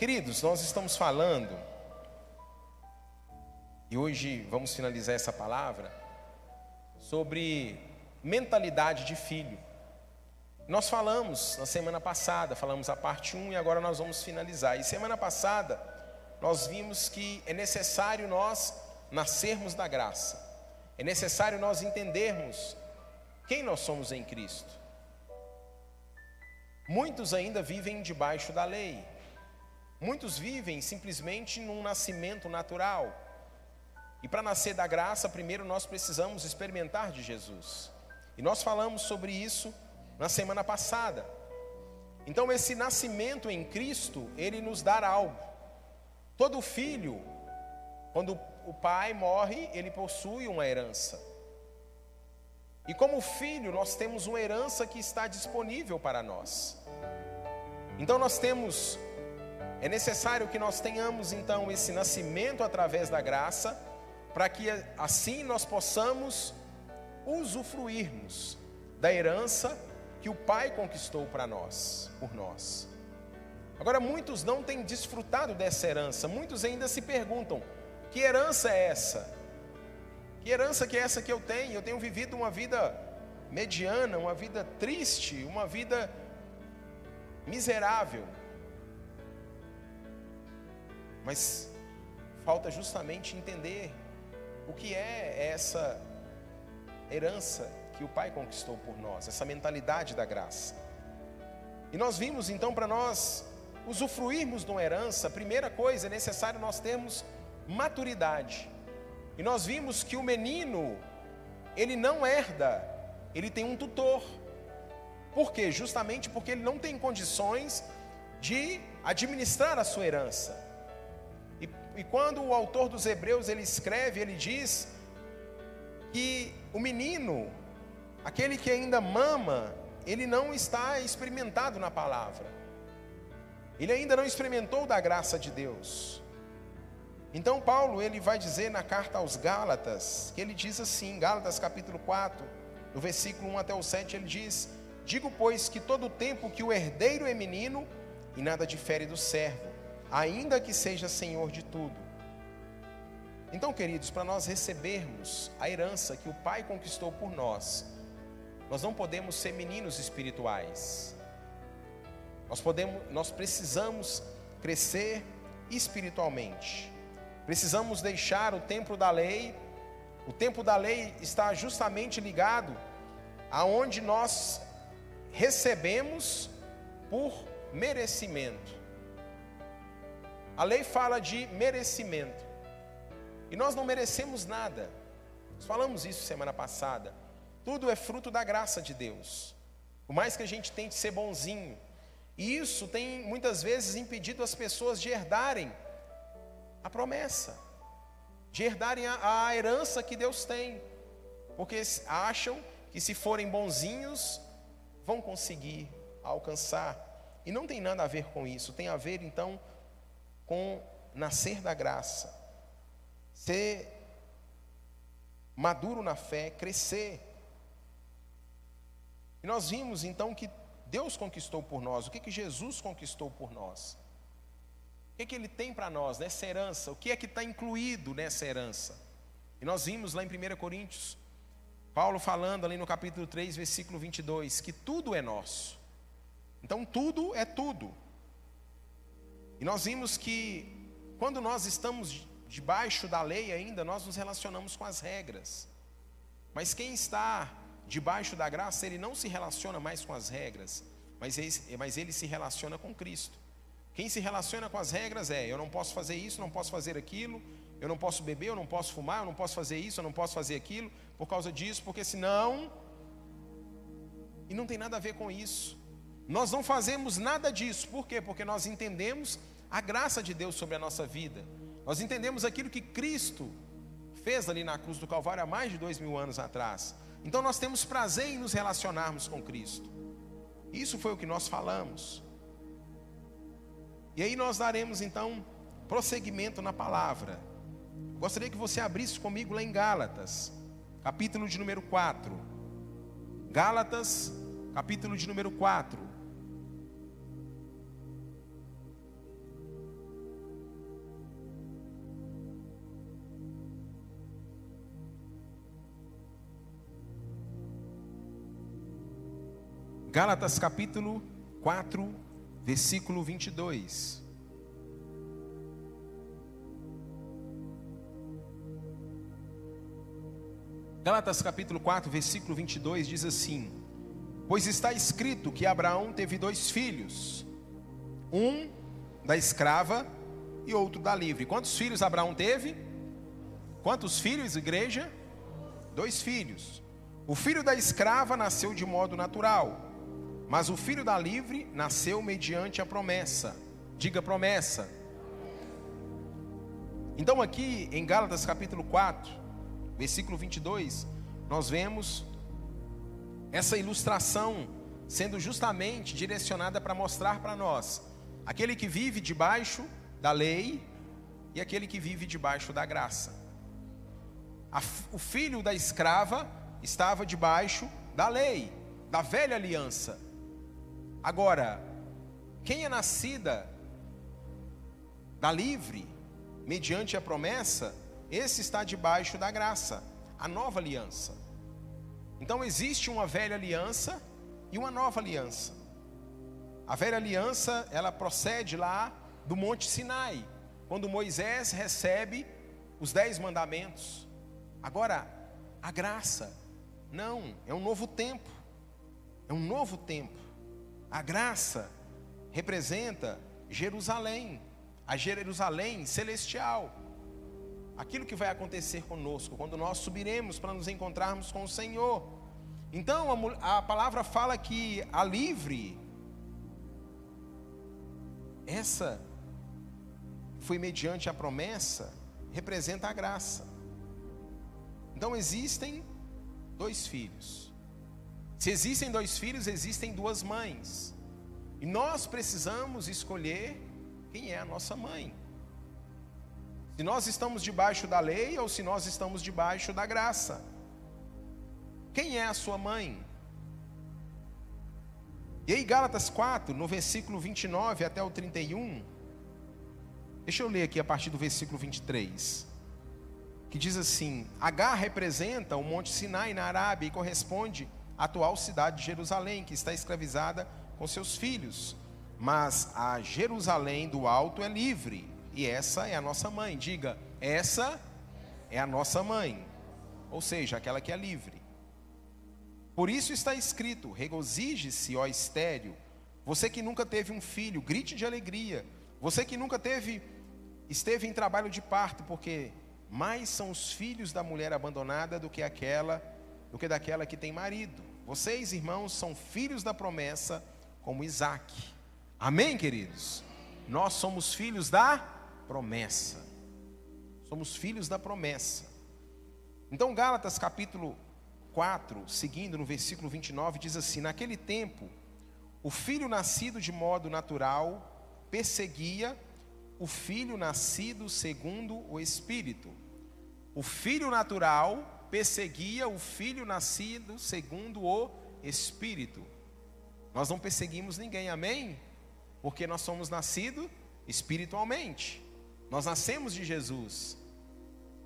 Queridos, nós estamos falando, e hoje vamos finalizar essa palavra, sobre mentalidade de filho. Nós falamos na semana passada, falamos a parte 1 e agora nós vamos finalizar. E semana passada nós vimos que é necessário nós nascermos da graça. É necessário nós entendermos quem nós somos em Cristo. Muitos ainda vivem debaixo da lei. Muitos vivem simplesmente num nascimento natural. E para nascer da graça, primeiro nós precisamos experimentar de Jesus. E nós falamos sobre isso na semana passada. Então, esse nascimento em Cristo, ele nos dá algo. Todo filho, quando o pai morre, ele possui uma herança. E como filho, nós temos uma herança que está disponível para nós. Então, nós temos é necessário que nós tenhamos então esse nascimento através da graça, para que assim nós possamos usufruirmos da herança que o Pai conquistou para nós, por nós. Agora, muitos não têm desfrutado dessa herança, muitos ainda se perguntam: que herança é essa? Que herança que é essa que eu tenho? Eu tenho vivido uma vida mediana, uma vida triste, uma vida miserável. Mas falta justamente entender o que é essa herança que o Pai conquistou por nós, essa mentalidade da graça. E nós vimos então para nós usufruirmos de uma herança, a primeira coisa é necessário nós termos maturidade. E nós vimos que o menino, ele não herda, ele tem um tutor. Por quê? Justamente porque ele não tem condições de administrar a sua herança. E quando o autor dos Hebreus ele escreve, ele diz que o menino, aquele que ainda mama, ele não está experimentado na palavra. Ele ainda não experimentou da graça de Deus. Então Paulo, ele vai dizer na carta aos Gálatas, que ele diz assim, Gálatas capítulo 4, no versículo 1 até o 7, ele diz: Digo, pois, que todo o tempo que o herdeiro é menino, e nada difere do servo, ainda que seja senhor de tudo. Então, queridos, para nós recebermos a herança que o Pai conquistou por nós, nós não podemos ser meninos espirituais. Nós podemos, nós precisamos crescer espiritualmente. Precisamos deixar o tempo da lei. O tempo da lei está justamente ligado aonde nós recebemos por merecimento. A lei fala de merecimento. E nós não merecemos nada. Nós falamos isso semana passada. Tudo é fruto da graça de Deus. Por mais que a gente tente ser bonzinho. E isso tem muitas vezes impedido as pessoas de herdarem a promessa, de herdarem a, a herança que Deus tem. Porque acham que se forem bonzinhos, vão conseguir alcançar. E não tem nada a ver com isso, tem a ver então com nascer da graça, ser maduro na fé, crescer. E nós vimos então que Deus conquistou por nós, o que, que Jesus conquistou por nós? O que, que Ele tem para nós nessa herança? O que é que está incluído nessa herança? E nós vimos lá em 1 Coríntios, Paulo falando ali no capítulo 3, versículo 22, que tudo é nosso. Então tudo é tudo. E nós vimos que quando nós estamos debaixo da lei ainda, nós nos relacionamos com as regras. Mas quem está debaixo da graça, ele não se relaciona mais com as regras, mas ele, mas ele se relaciona com Cristo. Quem se relaciona com as regras é: eu não posso fazer isso, não posso fazer aquilo, eu não posso beber, eu não posso fumar, eu não posso fazer isso, eu não posso fazer aquilo, por causa disso, porque senão. E não tem nada a ver com isso. Nós não fazemos nada disso, por quê? Porque nós entendemos a graça de Deus sobre a nossa vida. Nós entendemos aquilo que Cristo fez ali na cruz do Calvário há mais de dois mil anos atrás. Então nós temos prazer em nos relacionarmos com Cristo. Isso foi o que nós falamos. E aí nós daremos então prosseguimento na palavra. Gostaria que você abrisse comigo lá em Gálatas, capítulo de número 4. Gálatas, capítulo de número 4. Gálatas capítulo 4, versículo 22. Gálatas capítulo 4, versículo 22 diz assim: Pois está escrito que Abraão teve dois filhos, um da escrava e outro da livre. Quantos filhos Abraão teve? Quantos filhos, igreja? Dois filhos. O filho da escrava nasceu de modo natural, mas o filho da livre nasceu mediante a promessa. Diga promessa. Então, aqui em Gálatas capítulo 4, versículo 22, nós vemos essa ilustração sendo justamente direcionada para mostrar para nós aquele que vive debaixo da lei e aquele que vive debaixo da graça. O filho da escrava estava debaixo da lei, da velha aliança. Agora, quem é nascida da livre, mediante a promessa, esse está debaixo da graça, a nova aliança. Então existe uma velha aliança e uma nova aliança. A velha aliança, ela procede lá do Monte Sinai, quando Moisés recebe os dez mandamentos. Agora, a graça, não, é um novo tempo, é um novo tempo. A graça representa Jerusalém, a Jerusalém celestial aquilo que vai acontecer conosco quando nós subiremos para nos encontrarmos com o Senhor. Então a, a palavra fala que a livre, essa foi mediante a promessa, representa a graça. Então existem dois filhos. Se existem dois filhos, existem duas mães. E nós precisamos escolher quem é a nossa mãe. Se nós estamos debaixo da lei ou se nós estamos debaixo da graça. Quem é a sua mãe? E aí, Gálatas 4, no versículo 29 até o 31, deixa eu ler aqui a partir do versículo 23, que diz assim: Agar representa o Monte Sinai na Arábia e corresponde atual cidade de Jerusalém, que está escravizada com seus filhos, mas a Jerusalém do alto é livre e essa é a nossa mãe. Diga, essa é a nossa mãe. Ou seja, aquela que é livre. Por isso está escrito: regozije-se, ó estéreo. Você que nunca teve um filho, grite de alegria. Você que nunca teve, esteve em trabalho de parto, porque mais são os filhos da mulher abandonada do que aquela, do que daquela que tem marido. Vocês, irmãos, são filhos da promessa, como Isaac. Amém, queridos? Nós somos filhos da promessa. Somos filhos da promessa. Então, Gálatas capítulo 4, seguindo no versículo 29, diz assim: Naquele tempo, o filho nascido de modo natural perseguia o filho nascido segundo o Espírito. O filho natural perseguia o filho nascido segundo o Espírito. Nós não perseguimos ninguém, amém? Porque nós somos nascidos espiritualmente. Nós nascemos de Jesus.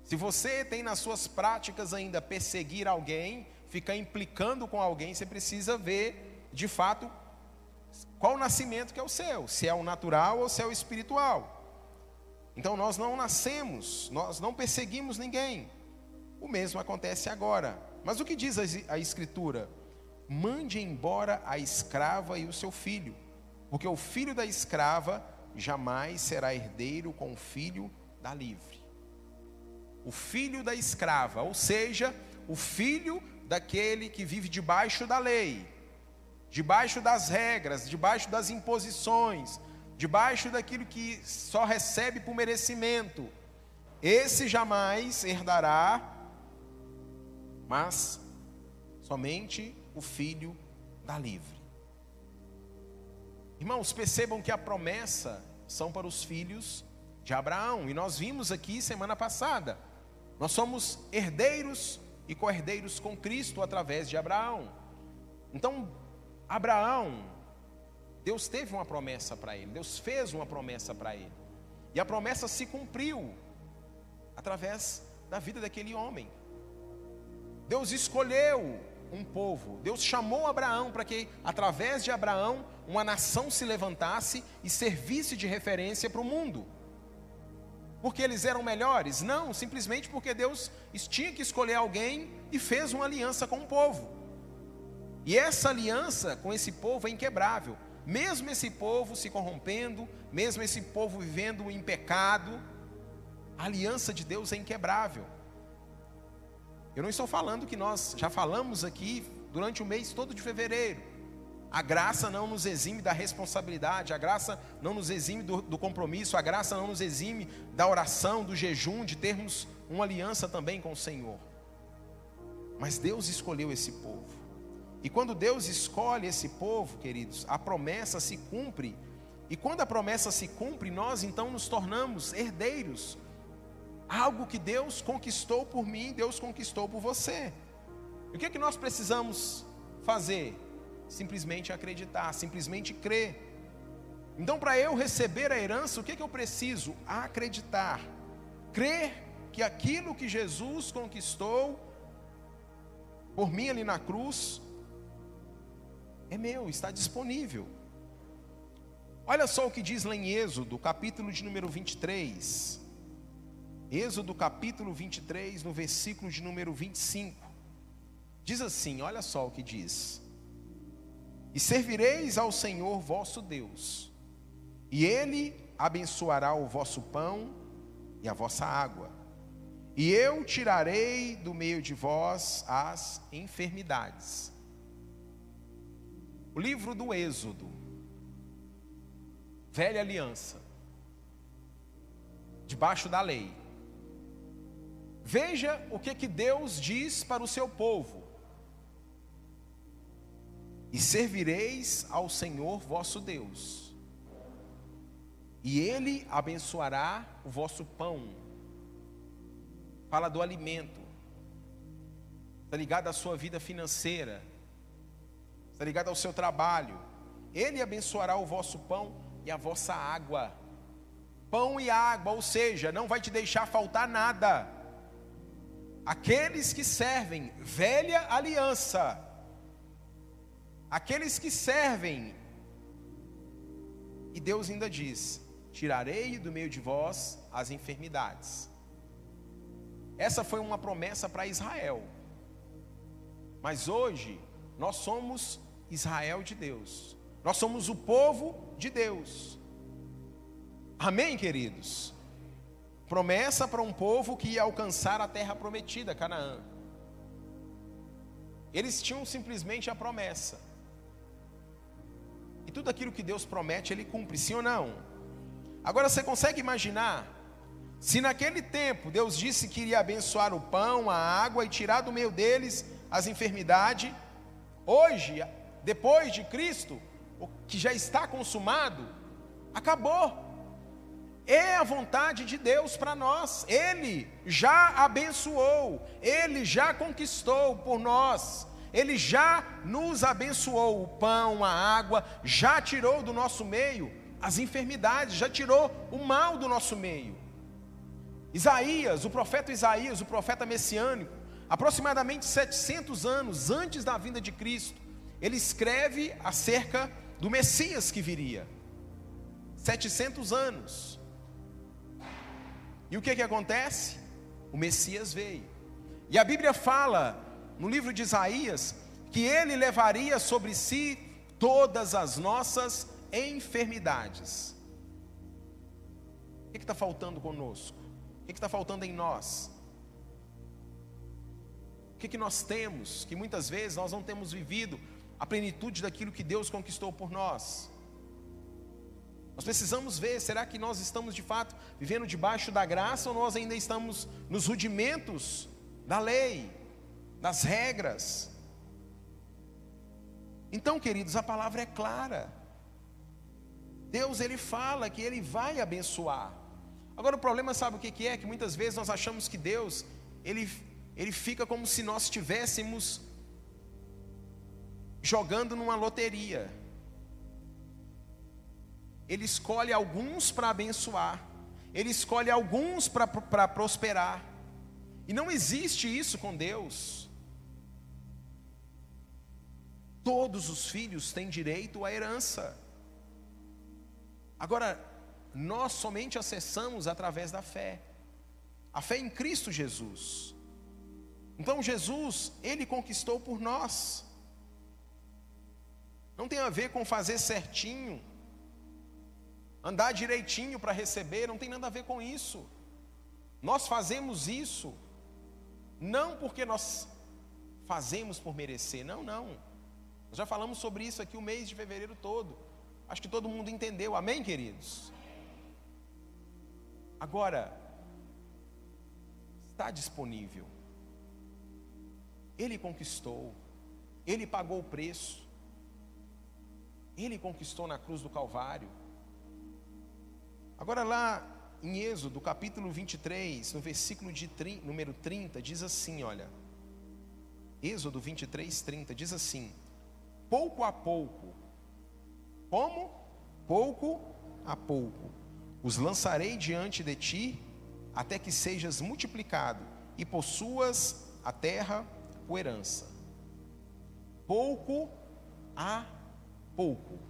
Se você tem nas suas práticas ainda perseguir alguém, ficar implicando com alguém, você precisa ver de fato qual o nascimento que é o seu, se é o natural ou se é o espiritual. Então nós não nascemos, nós não perseguimos ninguém. O mesmo acontece agora. Mas o que diz a Escritura? Mande embora a escrava e o seu filho, porque o filho da escrava jamais será herdeiro com o filho da livre. O filho da escrava, ou seja, o filho daquele que vive debaixo da lei, debaixo das regras, debaixo das imposições, debaixo daquilo que só recebe por merecimento. Esse jamais herdará, mas somente o filho da livre. Irmãos, percebam que a promessa são para os filhos de Abraão, e nós vimos aqui semana passada. Nós somos herdeiros e co-herdeiros com Cristo através de Abraão. Então, Abraão, Deus teve uma promessa para ele, Deus fez uma promessa para ele. E a promessa se cumpriu através da vida daquele homem. Deus escolheu um povo. Deus chamou Abraão para que, através de Abraão, uma nação se levantasse e servisse de referência para o mundo. Porque eles eram melhores? Não, simplesmente porque Deus tinha que escolher alguém e fez uma aliança com o povo. E essa aliança com esse povo é inquebrável. Mesmo esse povo se corrompendo, mesmo esse povo vivendo em pecado, a aliança de Deus é inquebrável. Eu não estou falando que nós já falamos aqui durante o mês todo de fevereiro. A graça não nos exime da responsabilidade, a graça não nos exime do, do, compromisso, a graça não nos exime da oração, do jejum, de termos uma aliança também com o Senhor. Mas Deus escolheu esse povo. E quando Deus escolhe esse povo, queridos, a promessa se cumpre. E quando a promessa se cumpre, nós então nos tornamos herdeiros Algo que Deus conquistou por mim, Deus conquistou por você. E o que é que nós precisamos fazer? Simplesmente acreditar, simplesmente crer. Então, para eu receber a herança, o que é que eu preciso? Acreditar. Crer que aquilo que Jesus conquistou por mim ali na cruz é meu, está disponível. Olha só o que diz lá em Êxodo, capítulo de número 23. Êxodo capítulo 23, no versículo de número 25. Diz assim: olha só o que diz: E servireis ao Senhor vosso Deus, e Ele abençoará o vosso pão e a vossa água, e eu tirarei do meio de vós as enfermidades. O livro do Êxodo, velha aliança, debaixo da lei. Veja o que, que Deus diz para o seu povo: E servireis ao Senhor vosso Deus, e Ele abençoará o vosso pão. Fala do alimento, está ligado à sua vida financeira, está ligado ao seu trabalho. Ele abençoará o vosso pão e a vossa água. Pão e água, ou seja, não vai te deixar faltar nada aqueles que servem velha aliança, aqueles que servem, e Deus ainda diz: tirarei do meio de vós as enfermidades. Essa foi uma promessa para Israel, mas hoje nós somos Israel de Deus, nós somos o povo de Deus. Amém, queridos? Promessa para um povo que ia alcançar a terra prometida, Canaã. Eles tinham simplesmente a promessa. E tudo aquilo que Deus promete, Ele cumpre, sim ou não? Agora você consegue imaginar se naquele tempo Deus disse que iria abençoar o pão, a água e tirar do meio deles as enfermidades, hoje, depois de Cristo, o que já está consumado, acabou. É a vontade de Deus para nós. Ele já abençoou, ele já conquistou por nós. Ele já nos abençoou o pão, a água, já tirou do nosso meio as enfermidades, já tirou o mal do nosso meio. Isaías, o profeta Isaías, o profeta messiânico, aproximadamente 700 anos antes da vinda de Cristo, ele escreve acerca do Messias que viria. 700 anos. E o que, que acontece? O Messias veio. E a Bíblia fala, no livro de Isaías, que ele levaria sobre si todas as nossas enfermidades. O que está faltando conosco? O que está faltando em nós? O que, que nós temos que muitas vezes nós não temos vivido a plenitude daquilo que Deus conquistou por nós? Nós precisamos ver, será que nós estamos de fato vivendo debaixo da graça ou nós ainda estamos nos rudimentos da lei, das regras? Então, queridos, a palavra é clara. Deus ele fala que ele vai abençoar. Agora o problema sabe o que é? Que muitas vezes nós achamos que Deus ele, ele fica como se nós estivéssemos jogando numa loteria. Ele escolhe alguns para abençoar, Ele escolhe alguns para prosperar. E não existe isso com Deus. Todos os filhos têm direito à herança. Agora, nós somente acessamos através da fé. A fé em Cristo Jesus. Então Jesus, ele conquistou por nós. Não tem a ver com fazer certinho, andar direitinho para receber, não tem nada a ver com isso. Nós fazemos isso não porque nós fazemos por merecer, não, não. Nós já falamos sobre isso aqui o mês de fevereiro todo. Acho que todo mundo entendeu, amém, queridos? Agora, está disponível. Ele conquistou, ele pagou o preço, ele conquistou na cruz do Calvário. Agora, lá em Êxodo, capítulo 23, no versículo de número 30, diz assim: olha, Êxodo 23, 30, diz assim: pouco a pouco, como? Pouco a pouco, os lançarei diante de ti, até que sejas multiplicado e possuas a terra por herança. Pouco a pouco.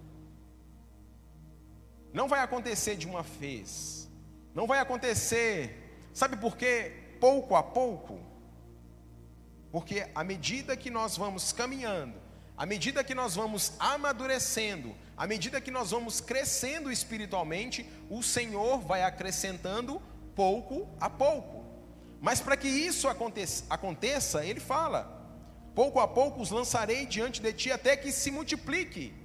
Não vai acontecer de uma vez. Não vai acontecer. Sabe por quê? Pouco a pouco. Porque à medida que nós vamos caminhando, à medida que nós vamos amadurecendo, à medida que nós vamos crescendo espiritualmente, o Senhor vai acrescentando pouco a pouco. Mas para que isso aconteça, ele fala: pouco a pouco os lançarei diante de ti até que se multiplique.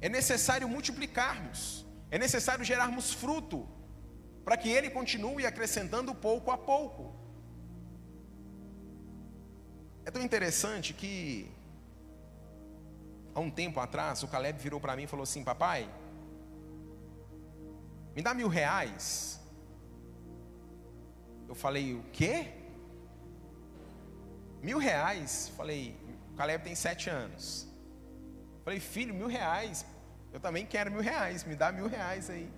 É necessário multiplicarmos, é necessário gerarmos fruto, para que ele continue acrescentando pouco a pouco. É tão interessante que, há um tempo atrás, o Caleb virou para mim e falou assim: Papai, me dá mil reais. Eu falei: O quê? Mil reais? Falei: O Caleb tem sete anos. Falei: Filho, mil reais. Eu também quero mil reais. Me dá mil reais aí.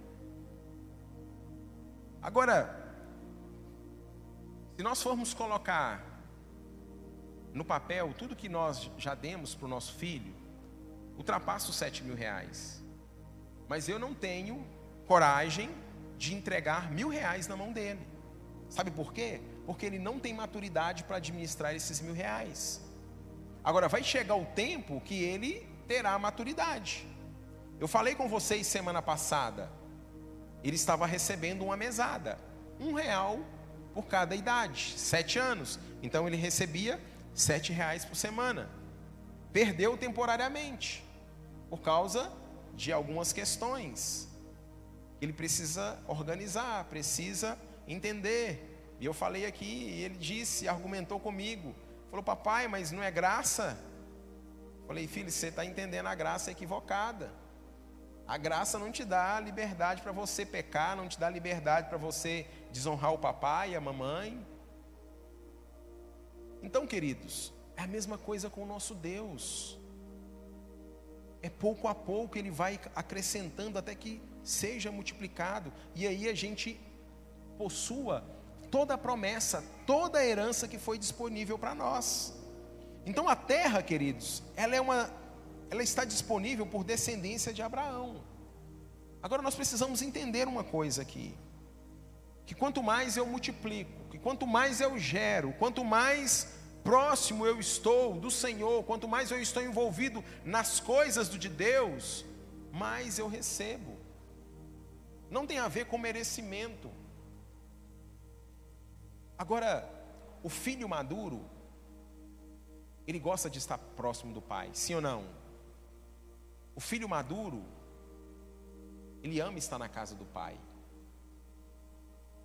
Agora, se nós formos colocar no papel, tudo que nós já demos para o nosso filho, ultrapassa os sete mil reais. Mas eu não tenho coragem de entregar mil reais na mão dele. Sabe por quê? Porque ele não tem maturidade para administrar esses mil reais. Agora, vai chegar o tempo que ele terá maturidade. Eu falei com vocês semana passada, ele estava recebendo uma mesada, um real por cada idade, sete anos. Então ele recebia sete reais por semana. Perdeu temporariamente, por causa de algumas questões. Ele precisa organizar, precisa entender. E eu falei aqui, e ele disse, argumentou comigo. Falou, papai, mas não é graça? Falei, filho, você está entendendo a graça equivocada. A graça não te dá liberdade para você pecar, não te dá liberdade para você desonrar o papai e a mamãe. Então, queridos, é a mesma coisa com o nosso Deus. É pouco a pouco ele vai acrescentando até que seja multiplicado, e aí a gente possua toda a promessa, toda a herança que foi disponível para nós. Então a terra, queridos, ela é uma ela está disponível por descendência de Abraão. Agora nós precisamos entender uma coisa aqui que quanto mais eu multiplico, que quanto mais eu gero, quanto mais próximo eu estou do Senhor, quanto mais eu estou envolvido nas coisas de Deus, mais eu recebo. Não tem a ver com merecimento. Agora, o filho maduro, ele gosta de estar próximo do pai, sim ou não? O filho maduro, ele ama estar na casa do pai.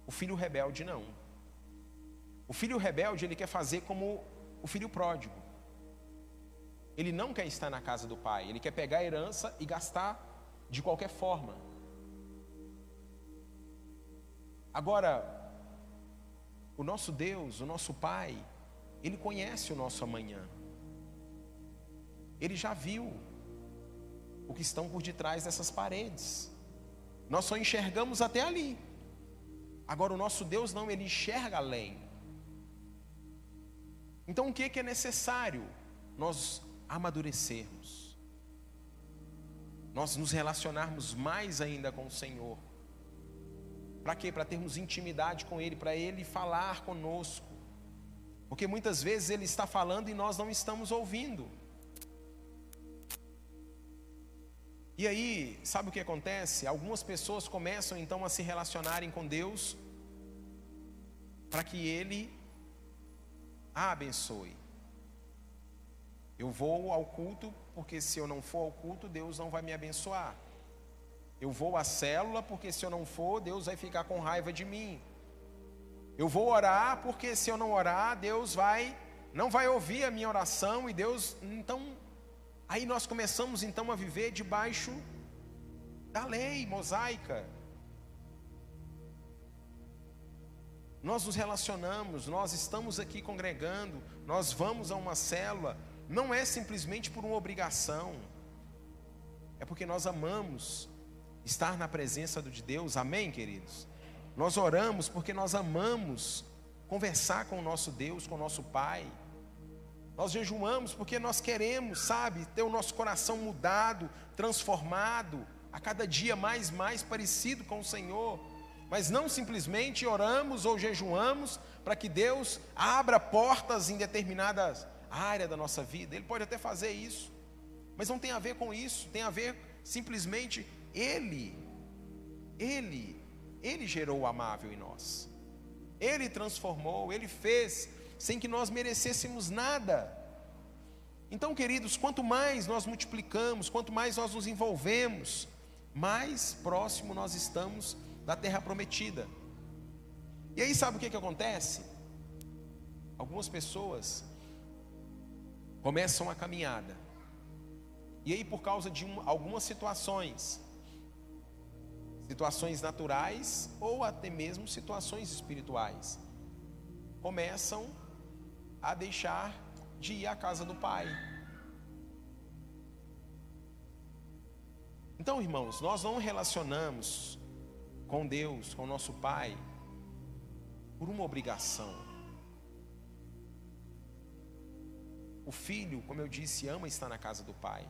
O filho rebelde não. O filho rebelde, ele quer fazer como o filho pródigo. Ele não quer estar na casa do pai, ele quer pegar a herança e gastar de qualquer forma. Agora, o nosso Deus, o nosso Pai, Ele conhece o nosso amanhã. Ele já viu o que estão por detrás dessas paredes. Nós só enxergamos até ali. Agora o nosso Deus não, ele enxerga além. Então o que, que é necessário? Nós amadurecermos, nós nos relacionarmos mais ainda com o Senhor. Para quê? Para termos intimidade com Ele, para Ele falar conosco. Porque muitas vezes Ele está falando e nós não estamos ouvindo. E aí, sabe o que acontece? Algumas pessoas começam então a se relacionarem com Deus para que Ele a abençoe. Eu vou ao culto, porque se eu não for ao culto, Deus não vai me abençoar. Eu vou à célula, porque se eu não for, Deus vai ficar com raiva de mim. Eu vou orar, porque se eu não orar, Deus vai não vai ouvir a minha oração e Deus, então aí nós começamos então a viver debaixo da lei mosaica. Nós nos relacionamos, nós estamos aqui congregando, nós vamos a uma célula, não é simplesmente por uma obrigação, é porque nós amamos estar na presença de Deus, amém, queridos? Nós oramos porque nós amamos conversar com o nosso Deus, com o nosso Pai. Nós jejuamos porque nós queremos, sabe, ter o nosso coração mudado, transformado, a cada dia mais mais parecido com o Senhor. Mas não simplesmente oramos ou jejuamos para que Deus abra portas em determinadas áreas da nossa vida. Ele pode até fazer isso, mas não tem a ver com isso, tem a ver simplesmente Ele, Ele, Ele gerou o amável em nós, Ele transformou, Ele fez, sem que nós merecêssemos nada. Então, queridos, quanto mais nós multiplicamos, quanto mais nós nos envolvemos, mais próximo nós estamos da terra prometida. E aí sabe o que, que acontece? Algumas pessoas começam a caminhada, e aí por causa de um, algumas situações, situações naturais ou até mesmo situações espirituais, começam a deixar de ir à casa do Pai. Então, irmãos, nós não relacionamos com Deus, com nosso Pai, por uma obrigação. O filho, como eu disse, ama estar na casa do Pai.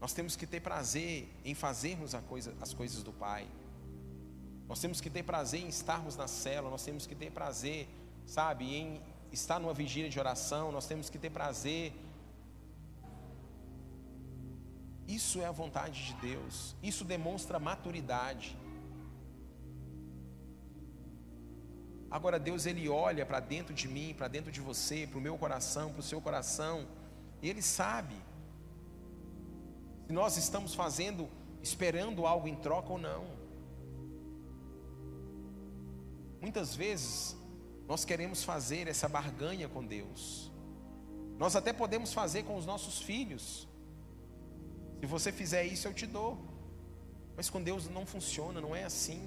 Nós temos que ter prazer em fazermos coisa, as coisas do Pai. Nós temos que ter prazer em estarmos na cela, nós temos que ter prazer, sabe, em estar numa vigília de oração, nós temos que ter prazer isso é a vontade de Deus. Isso demonstra maturidade. Agora Deus ele olha para dentro de mim, para dentro de você, para o meu coração, para o seu coração, e ele sabe se nós estamos fazendo, esperando algo em troca ou não. Muitas vezes nós queremos fazer essa barganha com Deus. Nós até podemos fazer com os nossos filhos. Se você fizer isso, eu te dou. Mas com Deus não funciona, não é assim.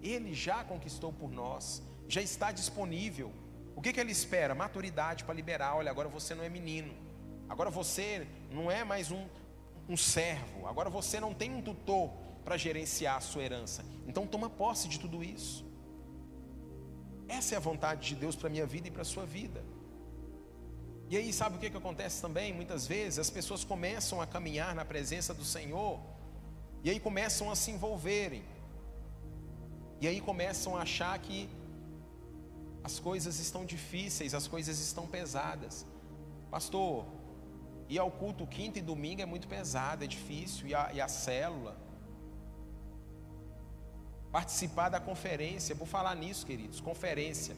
Ele já conquistou por nós, já está disponível. O que, que ele espera? Maturidade para liberar. Olha, agora você não é menino, agora você não é mais um, um servo, agora você não tem um tutor para gerenciar a sua herança. Então toma posse de tudo isso. Essa é a vontade de Deus para a minha vida e para a sua vida. E aí, sabe o que, que acontece também? Muitas vezes as pessoas começam a caminhar na presença do Senhor, e aí começam a se envolverem, e aí começam a achar que as coisas estão difíceis, as coisas estão pesadas. Pastor, ir ao culto quinta e domingo é muito pesado, é difícil, e a, e a célula. Participar da conferência, vou falar nisso, queridos, conferência.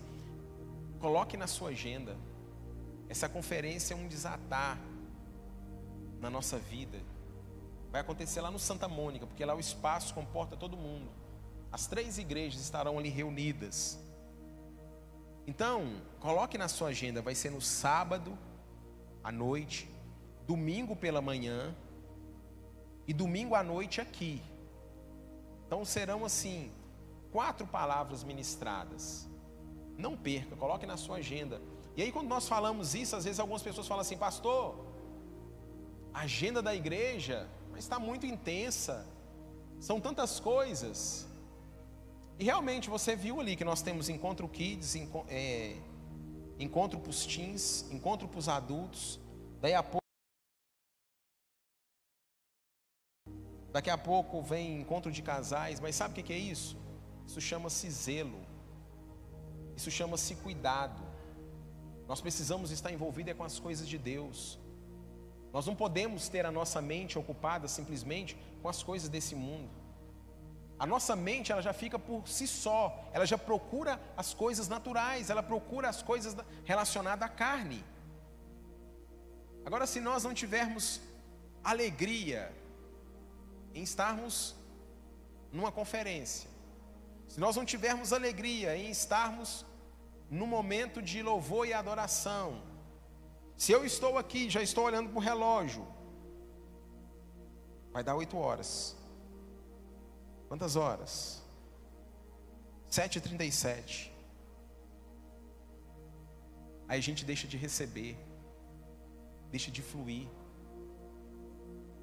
Coloque na sua agenda. Essa conferência é um desatar na nossa vida. Vai acontecer lá no Santa Mônica, porque lá o espaço comporta todo mundo. As três igrejas estarão ali reunidas. Então, coloque na sua agenda, vai ser no sábado à noite, domingo pela manhã e domingo à noite aqui. Então serão assim, quatro palavras ministradas. Não perca, coloque na sua agenda. E aí, quando nós falamos isso, às vezes algumas pessoas falam assim, pastor, a agenda da igreja está muito intensa, são tantas coisas. E realmente você viu ali que nós temos encontro kids, é, encontro para os teens, encontro para os adultos, daí a pouco. Daqui a pouco vem encontro de casais, mas sabe o que é isso? Isso chama-se zelo, isso chama-se cuidado. Nós precisamos estar envolvidos com as coisas de Deus. Nós não podemos ter a nossa mente ocupada simplesmente com as coisas desse mundo. A nossa mente, ela já fica por si só, ela já procura as coisas naturais, ela procura as coisas relacionadas à carne. Agora, se nós não tivermos alegria em estarmos numa conferência, se nós não tivermos alegria em estarmos no momento de louvor e adoração, se eu estou aqui, já estou olhando para o relógio, vai dar oito horas. Quantas horas? 7h37. Aí a gente deixa de receber, deixa de fluir.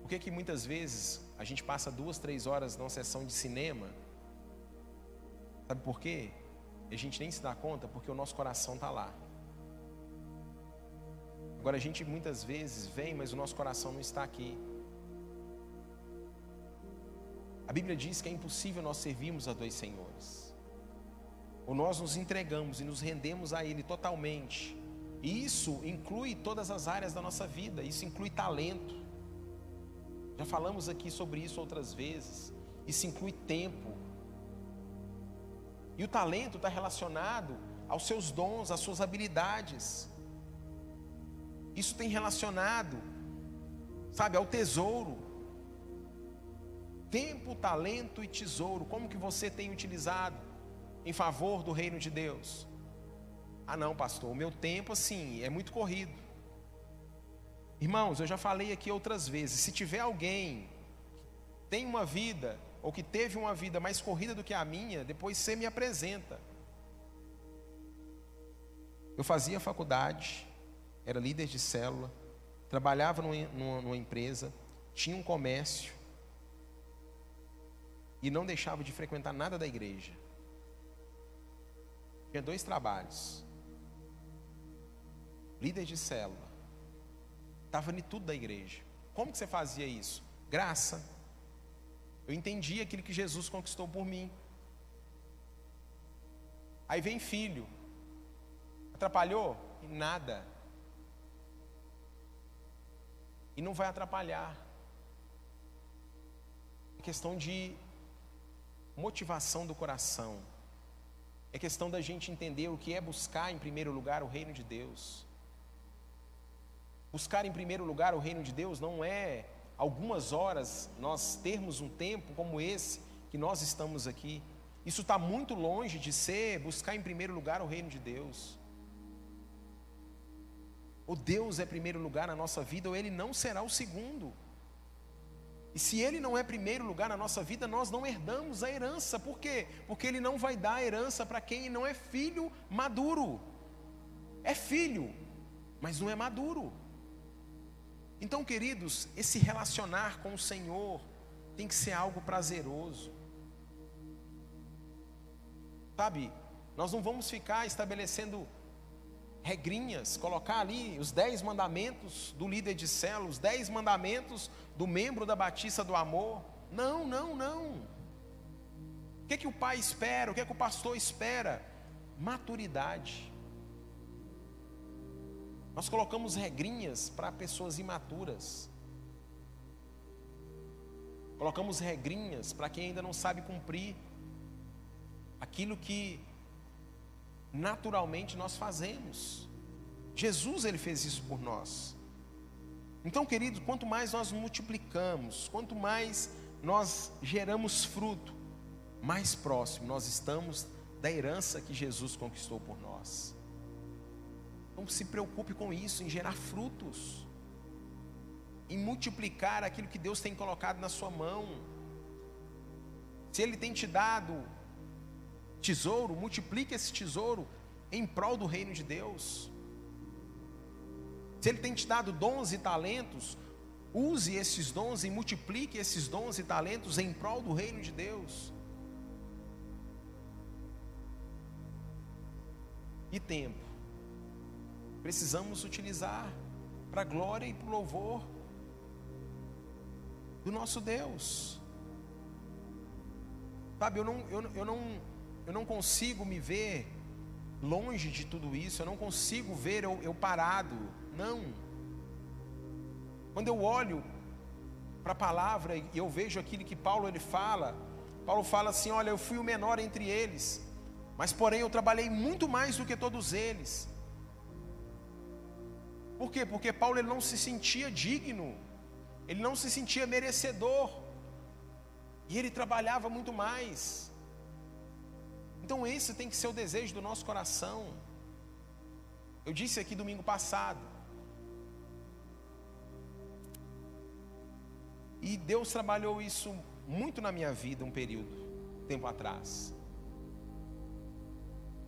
Por que que muitas vezes a gente passa duas, três horas numa sessão de cinema? Sabe por quê? A gente nem se dá conta porque o nosso coração está lá. Agora a gente muitas vezes vem, mas o nosso coração não está aqui. A Bíblia diz que é impossível nós servirmos a dois senhores. Ou nós nos entregamos e nos rendemos a Ele totalmente. E isso inclui todas as áreas da nossa vida, isso inclui talento. Já falamos aqui sobre isso outras vezes. Isso inclui tempo. E o talento está relacionado aos seus dons, às suas habilidades. Isso tem relacionado, sabe, ao tesouro tempo, talento e tesouro, como que você tem utilizado em favor do reino de Deus? Ah, não, pastor, o meu tempo assim é muito corrido. Irmãos, eu já falei aqui outras vezes, se tiver alguém que tem uma vida ou que teve uma vida mais corrida do que a minha, depois você me apresenta. Eu fazia faculdade, era líder de célula, trabalhava numa, numa empresa, tinha um comércio, e não deixava de frequentar nada da igreja. Tinha dois trabalhos. Líder de célula. Estava em tudo da igreja. Como que você fazia isso? Graça. Eu entendi aquilo que Jesus conquistou por mim. Aí vem filho. Atrapalhou? Nada. E não vai atrapalhar. É questão de motivação do coração. É questão da gente entender o que é buscar em primeiro lugar o reino de Deus. Buscar em primeiro lugar o reino de Deus não é algumas horas nós termos um tempo como esse que nós estamos aqui. Isso está muito longe de ser buscar em primeiro lugar o reino de Deus. O Deus é primeiro lugar na nossa vida, ou Ele não será o segundo. E se ele não é primeiro lugar na nossa vida, nós não herdamos a herança. Por quê? Porque ele não vai dar a herança para quem não é filho maduro. É filho, mas não é maduro. Então, queridos, esse relacionar com o Senhor tem que ser algo prazeroso. Sabe, nós não vamos ficar estabelecendo regrinhas, colocar ali os dez mandamentos do líder de célula, os dez mandamentos do membro da Batista do Amor. Não, não, não. O que, é que o pai espera? O que, é que o pastor espera? Maturidade. Nós colocamos regrinhas para pessoas imaturas. Colocamos regrinhas para quem ainda não sabe cumprir aquilo que naturalmente nós fazemos. Jesus ele fez isso por nós. Então, querido, quanto mais nós multiplicamos, quanto mais nós geramos fruto, mais próximo nós estamos da herança que Jesus conquistou por nós. Então se preocupe com isso, em gerar frutos, em multiplicar aquilo que Deus tem colocado na sua mão. Se Ele tem te dado tesouro, multiplique esse tesouro em prol do reino de Deus. Se Ele tem te dado dons e talentos, use esses dons e multiplique esses dons e talentos em prol do reino de Deus. E tempo. Precisamos utilizar para a glória e para o louvor do nosso Deus. Sabe, eu não, eu, eu, não, eu não consigo me ver longe de tudo isso, eu não consigo ver eu, eu parado, não. Quando eu olho para a palavra e eu vejo aquilo que Paulo ele fala, Paulo fala assim: Olha, eu fui o menor entre eles, mas porém eu trabalhei muito mais do que todos eles. Por quê? Porque Paulo ele não se sentia digno, ele não se sentia merecedor, e ele trabalhava muito mais. Então, esse tem que ser o desejo do nosso coração. Eu disse aqui domingo passado. E Deus trabalhou isso muito na minha vida, um período, tempo atrás.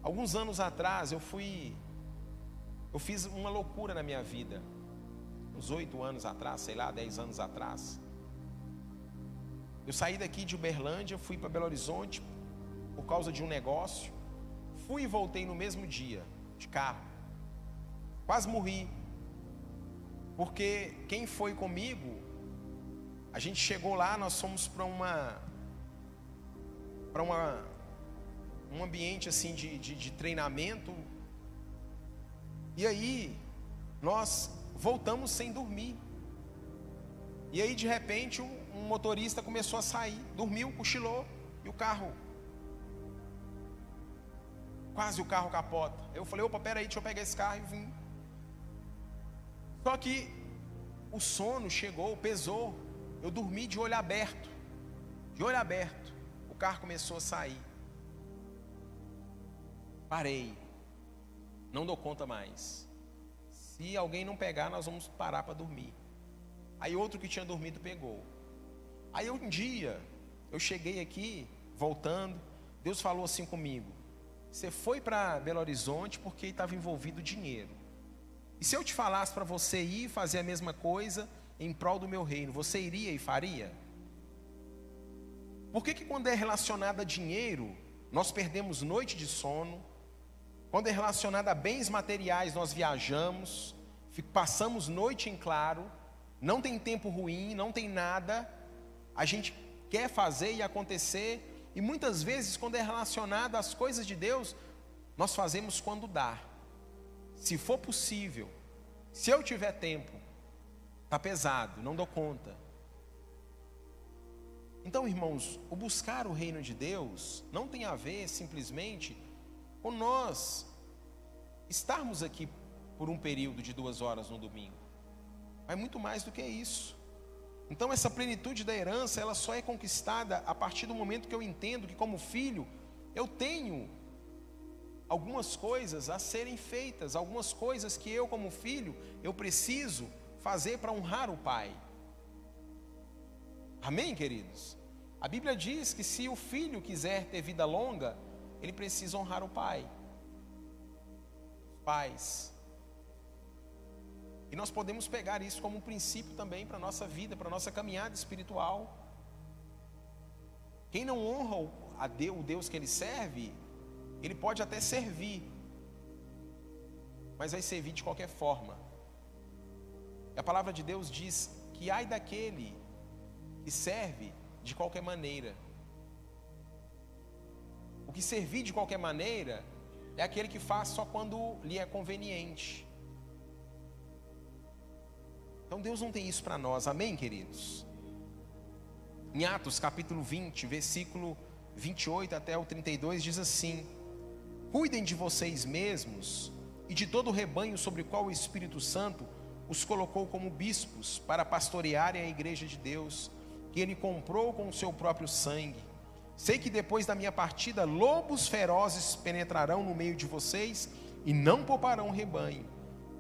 Alguns anos atrás, eu fui. Eu fiz uma loucura na minha vida. Uns oito anos atrás, sei lá, dez anos atrás. Eu saí daqui de Uberlândia, fui para Belo Horizonte por causa de um negócio. Fui e voltei no mesmo dia, de carro. Quase morri. Porque quem foi comigo, a gente chegou lá, nós fomos para uma para uma um ambiente assim de, de, de treinamento. E aí nós voltamos sem dormir. E aí de repente um, um motorista começou a sair, dormiu, cochilou e o carro quase o carro capota. Eu falei, opa, peraí, deixa eu pegar esse carro e vim. Só que o sono chegou, pesou. Eu dormi de olho aberto. De olho aberto. O carro começou a sair. Parei. Não dou conta mais. Se alguém não pegar, nós vamos parar para dormir. Aí outro que tinha dormido pegou. Aí um dia, eu cheguei aqui, voltando, Deus falou assim comigo: Você foi para Belo Horizonte porque estava envolvido dinheiro. E se eu te falasse para você ir fazer a mesma coisa em prol do meu reino, você iria e faria? Por que, que quando é relacionado a dinheiro, nós perdemos noite de sono? Quando é relacionado a bens materiais, nós viajamos, passamos noite em claro, não tem tempo ruim, não tem nada, a gente quer fazer e acontecer, e muitas vezes, quando é relacionado às coisas de Deus, nós fazemos quando dá. Se for possível, se eu tiver tempo, está pesado, não dou conta. Então, irmãos, o buscar o reino de Deus não tem a ver simplesmente com nós estarmos aqui por um período de duas horas no domingo. É muito mais do que isso. Então essa plenitude da herança, ela só é conquistada a partir do momento que eu entendo que como filho, eu tenho algumas coisas a serem feitas, algumas coisas que eu como filho, eu preciso fazer para honrar o pai. Amém, queridos? A Bíblia diz que se o filho quiser ter vida longa, ele precisa honrar o pai. Pais, e nós podemos pegar isso como um princípio também para a nossa vida, para a nossa caminhada espiritual. Quem não honra a Deus, o Deus que ele serve, ele pode até servir, mas vai servir de qualquer forma. A palavra de Deus diz que ai daquele que serve de qualquer maneira. Que servir de qualquer maneira é aquele que faz só quando lhe é conveniente. Então Deus não tem isso para nós, amém, queridos? Em Atos capítulo 20, versículo 28 até o 32, diz assim: Cuidem de vocês mesmos e de todo o rebanho sobre o qual o Espírito Santo os colocou como bispos para pastorearem a igreja de Deus, que ele comprou com o seu próprio sangue. Sei que depois da minha partida, lobos ferozes penetrarão no meio de vocês e não pouparão o rebanho.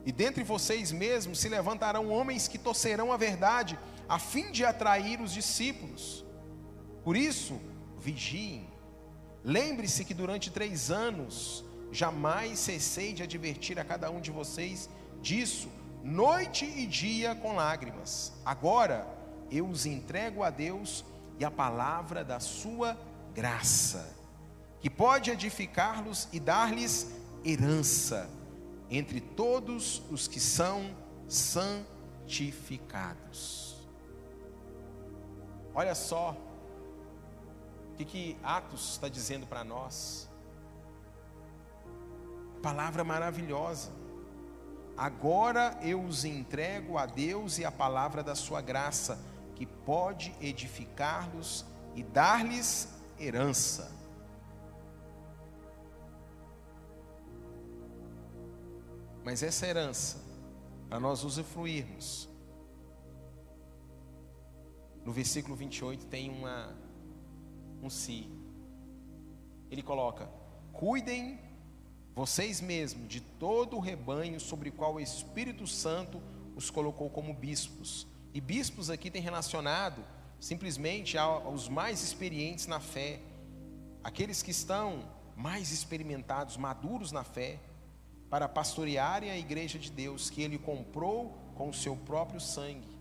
E dentre vocês mesmos se levantarão homens que torcerão a verdade, a fim de atrair os discípulos. Por isso, vigiem. Lembre-se que durante três anos jamais cessei de advertir a cada um de vocês disso, noite e dia com lágrimas. Agora eu os entrego a Deus e a palavra da sua graça, que pode edificá-los e dar-lhes herança entre todos os que são santificados. Olha só o que, que Atos está dizendo para nós. Palavra maravilhosa. Agora eu os entrego a Deus e a palavra da sua graça, que pode edificá-los e dar-lhes herança. Mas essa herança, para nós usufruirmos, no versículo 28 tem uma, um si. Ele coloca: Cuidem vocês mesmos de todo o rebanho sobre o qual o Espírito Santo os colocou como bispos. E bispos aqui tem relacionado simplesmente aos mais experientes na fé, aqueles que estão mais experimentados, maduros na fé, para pastorearem a igreja de Deus que ele comprou com o seu próprio sangue.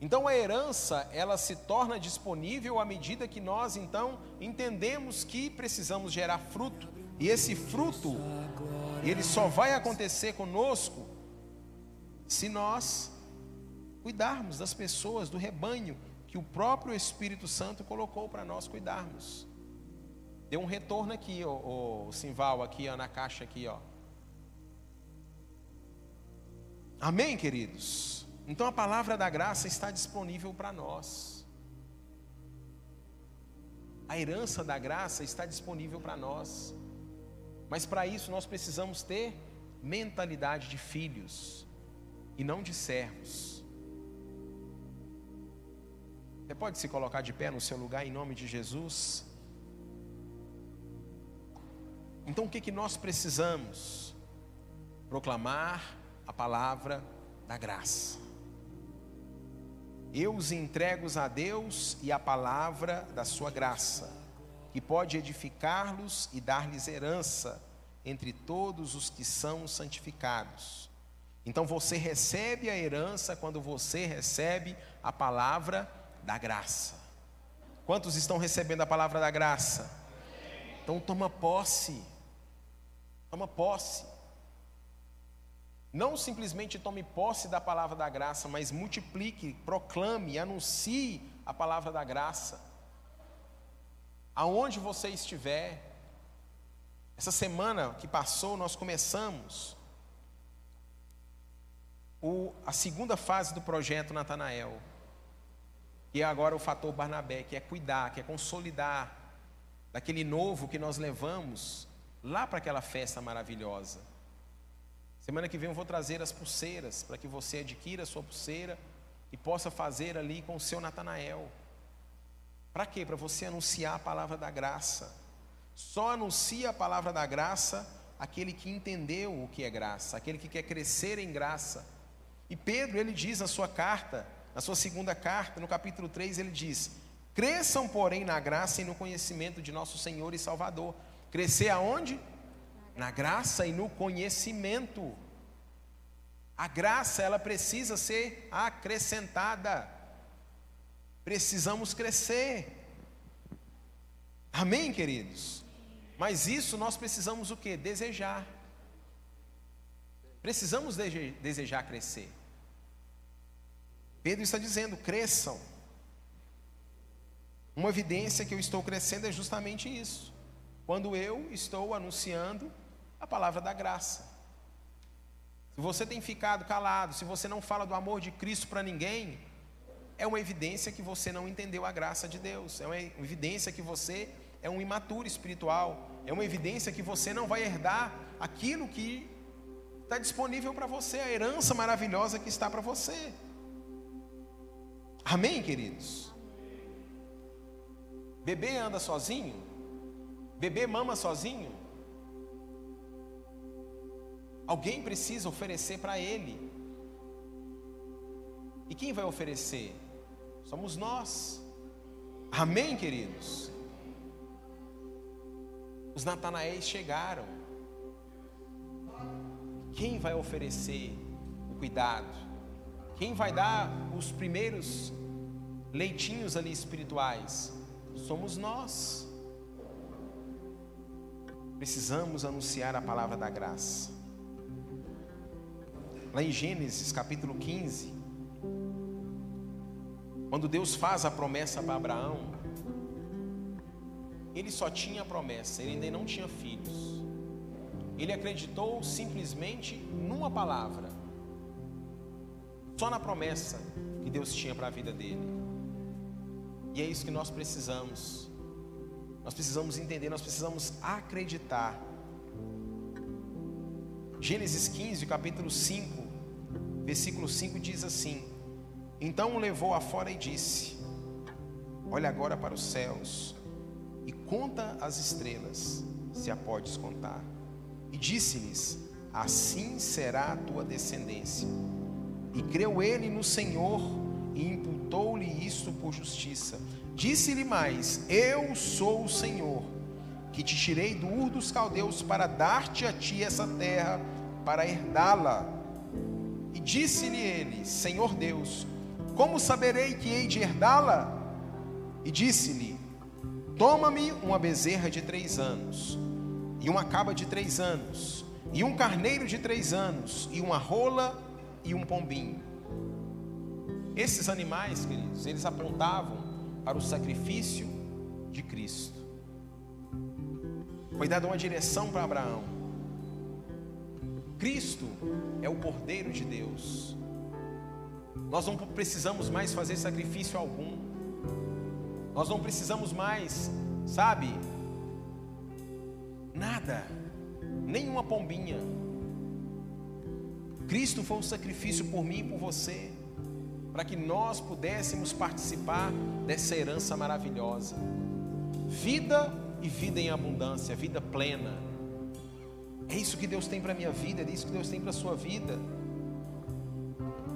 Então a herança, ela se torna disponível à medida que nós então entendemos que precisamos gerar fruto e esse fruto, ele só vai acontecer conosco se nós cuidarmos das pessoas, do rebanho que o próprio Espírito Santo colocou para nós cuidarmos. Deu um retorno aqui, o, Simval, aqui na caixa aqui, ó. Amém, queridos? Então a palavra da graça está disponível para nós. A herança da graça está disponível para nós. Mas para isso nós precisamos ter mentalidade de filhos e não de servos. Você pode se colocar de pé no seu lugar em nome de Jesus? Então o que, que nós precisamos? Proclamar a palavra da graça. Eu os entrego a Deus e a palavra da sua graça que pode edificá-los e dar-lhes herança entre todos os que são santificados. Então você recebe a herança quando você recebe a palavra da graça. Quantos estão recebendo a palavra da graça? Então toma posse. Toma posse. Não simplesmente tome posse da palavra da graça, mas multiplique, proclame, anuncie a palavra da graça aonde você estiver. Essa semana que passou, nós começamos o, a segunda fase do projeto Natanael, que é agora o fator Barnabé, que é cuidar, que é consolidar daquele novo que nós levamos lá para aquela festa maravilhosa. Semana que vem eu vou trazer as pulseiras para que você adquira a sua pulseira e possa fazer ali com o seu Natanael. Para quê? Para você anunciar a palavra da graça. Só anuncia a palavra da graça aquele que entendeu o que é graça, aquele que quer crescer em graça. E Pedro, ele diz na sua carta, na sua segunda carta, no capítulo 3, ele diz: Cresçam, porém, na graça e no conhecimento de nosso Senhor e Salvador. Crescer aonde? Na graça e no conhecimento. A graça, ela precisa ser acrescentada. Precisamos crescer. Amém, queridos? Mas isso nós precisamos o que? Desejar. Precisamos desejar crescer. Pedro está dizendo: cresçam. Uma evidência que eu estou crescendo é justamente isso. Quando eu estou anunciando a palavra da graça. Se você tem ficado calado, se você não fala do amor de Cristo para ninguém, é uma evidência que você não entendeu a graça de Deus, é uma evidência que você é um imaturo espiritual, é uma evidência que você não vai herdar aquilo que está disponível para você, a herança maravilhosa que está para você. Amém, queridos? Bebê anda sozinho? Bebê mama sozinho? Alguém precisa oferecer para ele. E quem vai oferecer? somos nós. Amém, queridos? Os Natanaéis chegaram. Quem vai oferecer o cuidado? Quem vai dar os primeiros leitinhos ali espirituais? Somos nós. Precisamos anunciar a palavra da graça. lá em Gênesis capítulo 15, quando Deus faz a promessa para Abraão, ele só tinha a promessa, ele ainda não tinha filhos. Ele acreditou simplesmente numa palavra, só na promessa que Deus tinha para a vida dele. E é isso que nós precisamos. Nós precisamos entender, nós precisamos acreditar. Gênesis 15, capítulo 5, versículo 5 diz assim: Então o levou afora e disse: Olha agora para os céus e conta as estrelas, se a podes contar. E disse-lhes: Assim será a tua descendência. E creu ele no Senhor e imputou-lhe isto por justiça. Disse-lhe mais: Eu sou o Senhor, que te tirei do Ur dos Caldeus para dar-te a ti essa terra, para herdá-la. E disse-lhe ele: Senhor Deus, como saberei que hei de herdá-la? E disse-lhe: Toma-me uma bezerra de três anos, e uma caba de três anos, e um carneiro de três anos, e uma rola e um pombinho. Esses animais, queridos, eles apontavam para o sacrifício de Cristo. Foi dada uma direção para Abraão. Cristo é o Cordeiro de Deus. Nós não precisamos mais fazer sacrifício algum. Nós não precisamos mais, sabe? Nada, nenhuma pombinha. Cristo foi um sacrifício por mim e por você, para que nós pudéssemos participar dessa herança maravilhosa. Vida e vida em abundância, vida plena. É isso que Deus tem para a minha vida, é isso que Deus tem para a sua vida.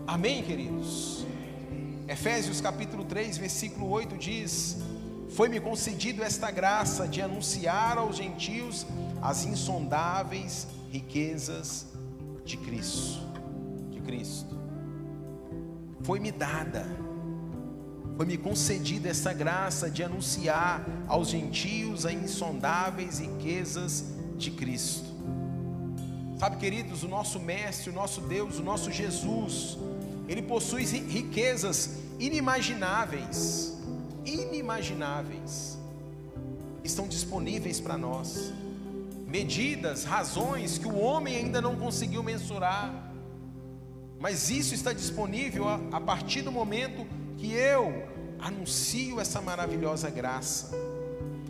Amém, queridos? Efésios capítulo 3, versículo 8 diz: Foi-me concedido esta graça de anunciar aos gentios as insondáveis riquezas de Cristo, de Cristo. Foi-me dada, foi-me concedida essa graça de anunciar aos gentios as insondáveis riquezas de Cristo. Sabe, queridos, o nosso mestre, o nosso Deus, o nosso Jesus, ele possui riquezas inimagináveis, inimagináveis, estão disponíveis para nós. Medidas, razões que o homem ainda não conseguiu mensurar, mas isso está disponível a, a partir do momento que eu anuncio essa maravilhosa graça,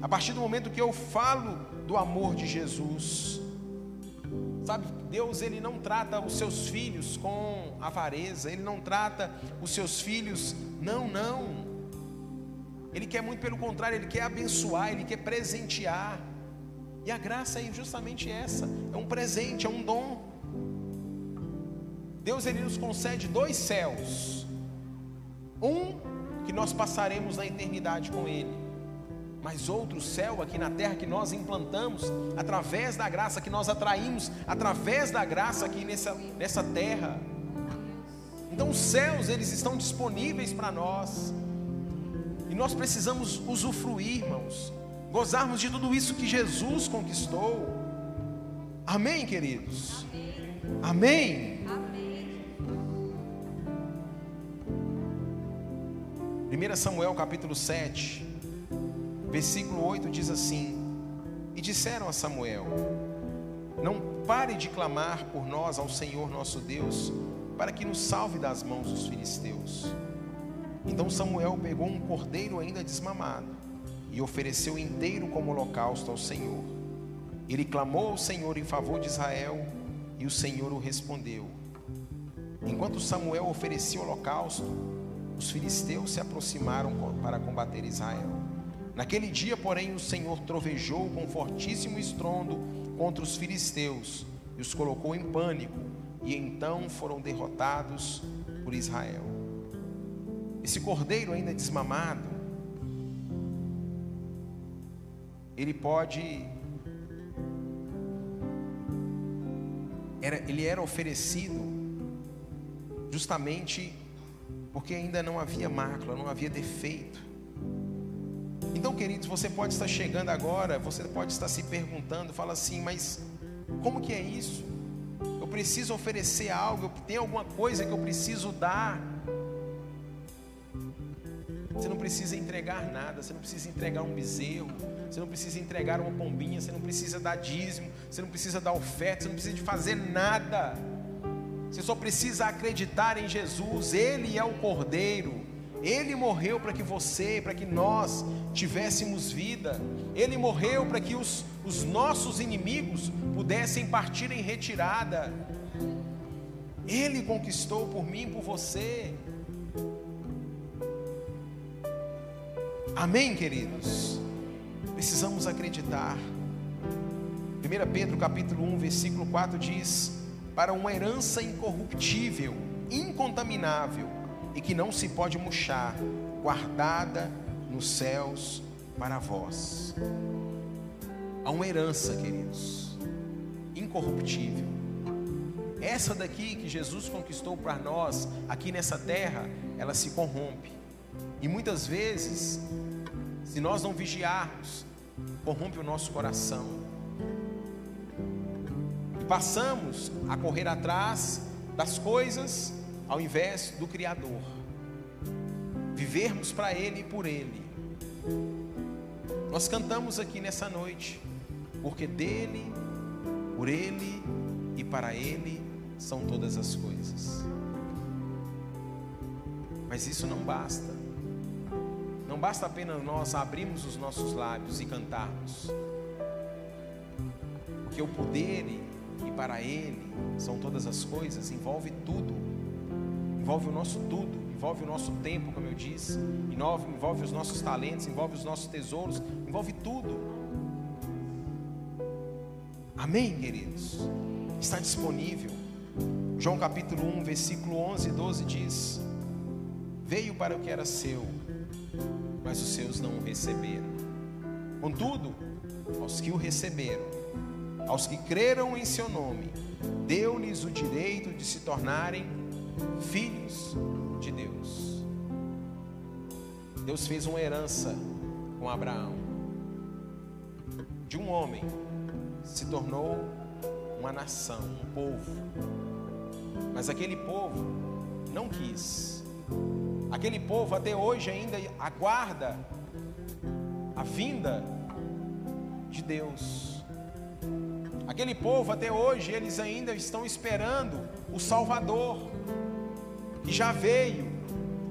a partir do momento que eu falo do amor de Jesus. Sabe, Deus ele não trata os seus filhos com avareza, ele não trata os seus filhos, não, não. Ele quer muito pelo contrário, ele quer abençoar, ele quer presentear. E a graça é justamente essa, é um presente, é um dom. Deus ele nos concede dois céus. Um que nós passaremos na eternidade com ele mas outro céu aqui na terra que nós implantamos, através da graça que nós atraímos, através da graça aqui nessa, nessa terra. Então os céus, eles estão disponíveis para nós, e nós precisamos usufruir, irmãos, gozarmos de tudo isso que Jesus conquistou. Amém, queridos? Amém? Amém. 1 Samuel capítulo 7 Versículo 8 diz assim: E disseram a Samuel: Não pare de clamar por nós ao Senhor nosso Deus, para que nos salve das mãos dos filisteus. Então Samuel pegou um cordeiro ainda desmamado e ofereceu inteiro como holocausto ao Senhor. Ele clamou ao Senhor em favor de Israel e o Senhor o respondeu. Enquanto Samuel oferecia o holocausto, os filisteus se aproximaram para combater Israel. Naquele dia, porém, o Senhor trovejou com fortíssimo estrondo contra os filisteus e os colocou em pânico, e então foram derrotados por Israel. Esse cordeiro ainda desmamado, ele pode era, ele era oferecido justamente porque ainda não havia mácula, não havia defeito. Então, queridos, você pode estar chegando agora, você pode estar se perguntando, fala assim, mas como que é isso? Eu preciso oferecer algo, tenho alguma coisa que eu preciso dar. Você não precisa entregar nada, você não precisa entregar um bezerro, você não precisa entregar uma pombinha, você não precisa dar dízimo, você não precisa dar oferta, você não precisa de fazer nada. Você só precisa acreditar em Jesus, Ele é o Cordeiro, Ele morreu para que você, para que nós tivéssemos vida, Ele morreu para que os, os nossos inimigos pudessem partir em retirada, Ele conquistou por mim, por você. Amém, queridos? Precisamos acreditar. 1 Pedro capítulo 1, versículo 4 diz: Para uma herança incorruptível, incontaminável e que não se pode murchar, guardada nos céus para vós. Há uma herança, queridos, incorruptível. Essa daqui que Jesus conquistou para nós aqui nessa terra, ela se corrompe. E muitas vezes, se nós não vigiarmos, corrompe o nosso coração. Passamos a correr atrás das coisas ao invés do Criador. Vivermos para Ele e por Ele. Nós cantamos aqui nessa noite, porque dele, por Ele e para Ele são todas as coisas. Mas isso não basta. Basta apenas nós abrirmos os nossos lábios e cantarmos. Porque o poder e para Ele são todas as coisas, envolve tudo. Envolve o nosso tudo, envolve o nosso tempo, como eu disse, envolve, envolve os nossos talentos, envolve os nossos tesouros, envolve tudo. Amém, queridos? Está disponível. João capítulo 1, versículo 11 e 12 diz: Veio para o que era seu mas os seus não o receberam. Contudo, aos que o receberam, aos que creram em seu nome, deu-lhes o direito de se tornarem filhos de Deus. Deus fez uma herança com Abraão. De um homem se tornou uma nação, um povo. Mas aquele povo não quis Aquele povo até hoje ainda aguarda a vinda de Deus. Aquele povo até hoje eles ainda estão esperando o Salvador, que já veio,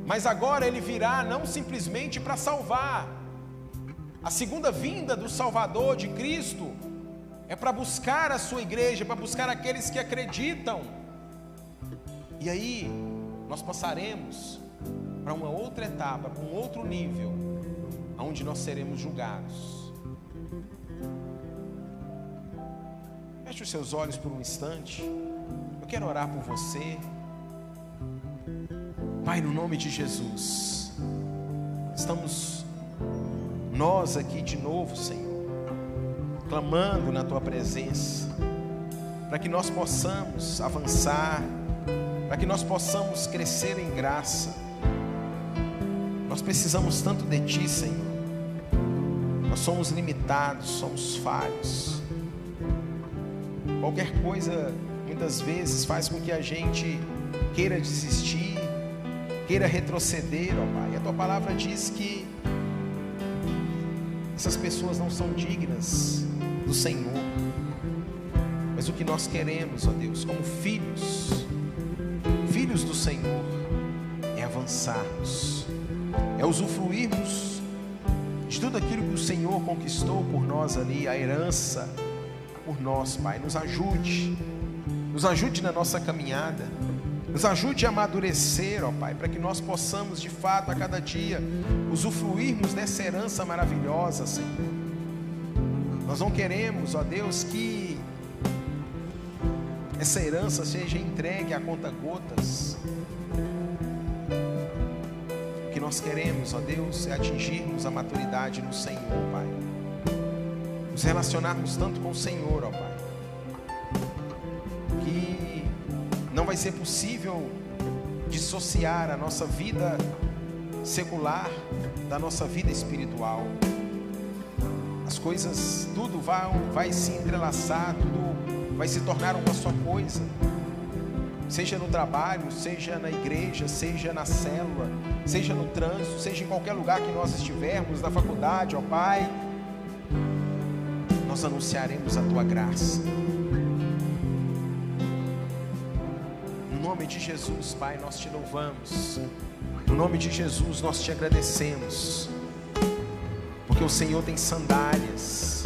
mas agora ele virá não simplesmente para salvar. A segunda vinda do Salvador de Cristo é para buscar a sua igreja, para buscar aqueles que acreditam. E aí nós passaremos para uma outra etapa, para um outro nível, onde nós seremos julgados. Feche os seus olhos por um instante. Eu quero orar por você. Pai, no nome de Jesus, estamos nós aqui de novo, Senhor, clamando na Tua presença, para que nós possamos avançar, para que nós possamos crescer em graça nós precisamos tanto de Ti, Senhor. Nós somos limitados, somos falhos. Qualquer coisa, muitas vezes, faz com que a gente queira desistir, queira retroceder, ó Pai. A Tua palavra diz que essas pessoas não são dignas do Senhor. Mas o que nós queremos, ó Deus, como filhos, filhos do Senhor, é avançarmos é usufruirmos de tudo aquilo que o Senhor conquistou por nós ali, a herança por nós, Pai. Nos ajude, nos ajude na nossa caminhada, nos ajude a amadurecer, ó Pai, para que nós possamos de fato a cada dia usufruirmos dessa herança maravilhosa, Senhor. Nós não queremos, ó Deus, que essa herança seja entregue a conta gotas que nós queremos, ó Deus, é atingirmos a maturidade no Senhor, Pai. Nos relacionarmos tanto com o Senhor, ó Pai. Que não vai ser possível dissociar a nossa vida secular da nossa vida espiritual. As coisas, tudo vai, vai se entrelaçar, tudo vai se tornar uma só coisa. Seja no trabalho, seja na igreja, seja na célula seja no trânsito, seja em qualquer lugar que nós estivermos, na faculdade, ó Pai, nós anunciaremos a tua graça. No nome de Jesus, Pai, nós te louvamos. No nome de Jesus, nós te agradecemos. Porque o Senhor tem sandálias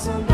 Somebody.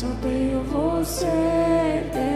Só tenho você.